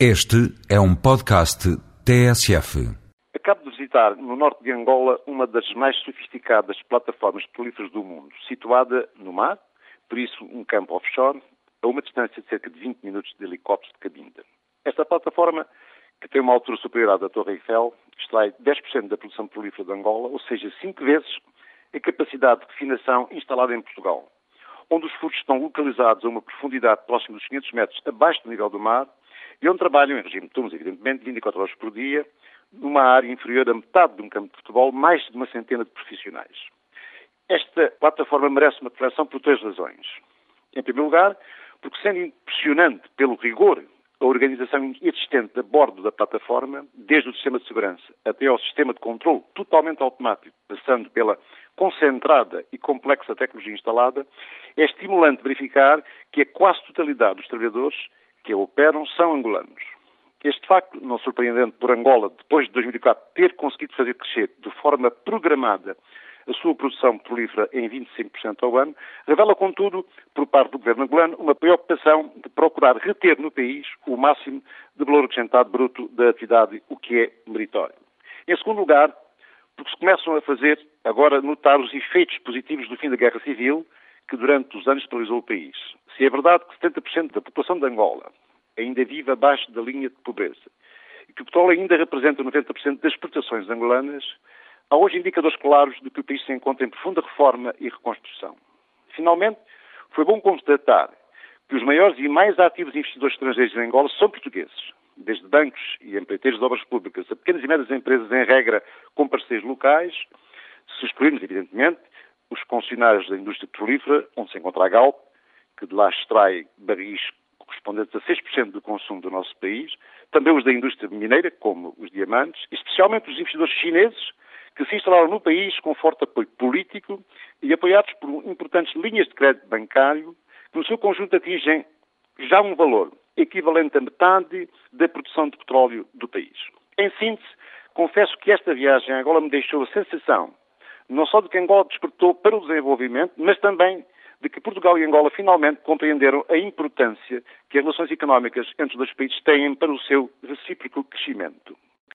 Este é um podcast TSF. Acabo de visitar no norte de Angola uma das mais sofisticadas plataformas petrolíferas do mundo, situada no mar, por isso um campo offshore, a uma distância de cerca de 20 minutos de helicóptero de cabinda. Esta plataforma, que tem uma altura superior à da Torre Eiffel, extrai 10% da produção petrolífera de Angola, ou seja, 5 vezes a capacidade de refinação instalada em Portugal, onde os furos estão localizados a uma profundidade próxima dos 500 metros abaixo do nível do mar e onde trabalham em regime de turnos, evidentemente, 24 horas por dia, numa área inferior a metade de um campo de futebol, mais de uma centena de profissionais. Esta plataforma merece uma reflexão por três razões. Em primeiro lugar, porque sendo impressionante pelo rigor a organização existente a bordo da plataforma, desde o sistema de segurança até ao sistema de controle totalmente automático, passando pela concentrada e complexa tecnologia instalada, é estimulante verificar que a quase totalidade dos trabalhadores que a operam são angolanos. Este facto, não surpreendente por Angola, depois de 2004, ter conseguido fazer crescer de forma programada a sua produção petrolífera em 25% ao ano, revela, contudo, por parte do governo angolano, uma preocupação de procurar reter no país o máximo de valor acrescentado bruto da atividade, o que é meritório. Em segundo lugar, porque se começam a fazer agora notar os efeitos positivos do fim da Guerra Civil, que durante os anos paralisou o país. Se é verdade que 70% da população de Angola ainda vive abaixo da linha de pobreza e que o petróleo ainda representa 90% das exportações angolanas, há hoje indicadores claros de que o país se encontra em profunda reforma e reconstrução. Finalmente, foi bom constatar que os maiores e mais ativos investidores estrangeiros em Angola são portugueses, desde bancos e empreiteiros de obras públicas a pequenas e médias empresas, em regra, com parceiros locais, se excluirmos, evidentemente, os funcionários da indústria petrolífera, onde se encontra a Galp, que de lá extrai barris correspondentes a 6% do consumo do nosso país, também os da indústria mineira, como os diamantes, especialmente os investidores chineses, que se instalaram no país com forte apoio político e apoiados por importantes linhas de crédito bancário, que no seu conjunto atingem já um valor equivalente a metade da produção de petróleo do país. Em síntese, confesso que esta viagem a Angola me deixou a sensação não só de que Angola despertou para o desenvolvimento, mas também de que Portugal e Angola finalmente compreenderam a importância que as relações económicas entre os dois países têm para o seu recíproco crescimento.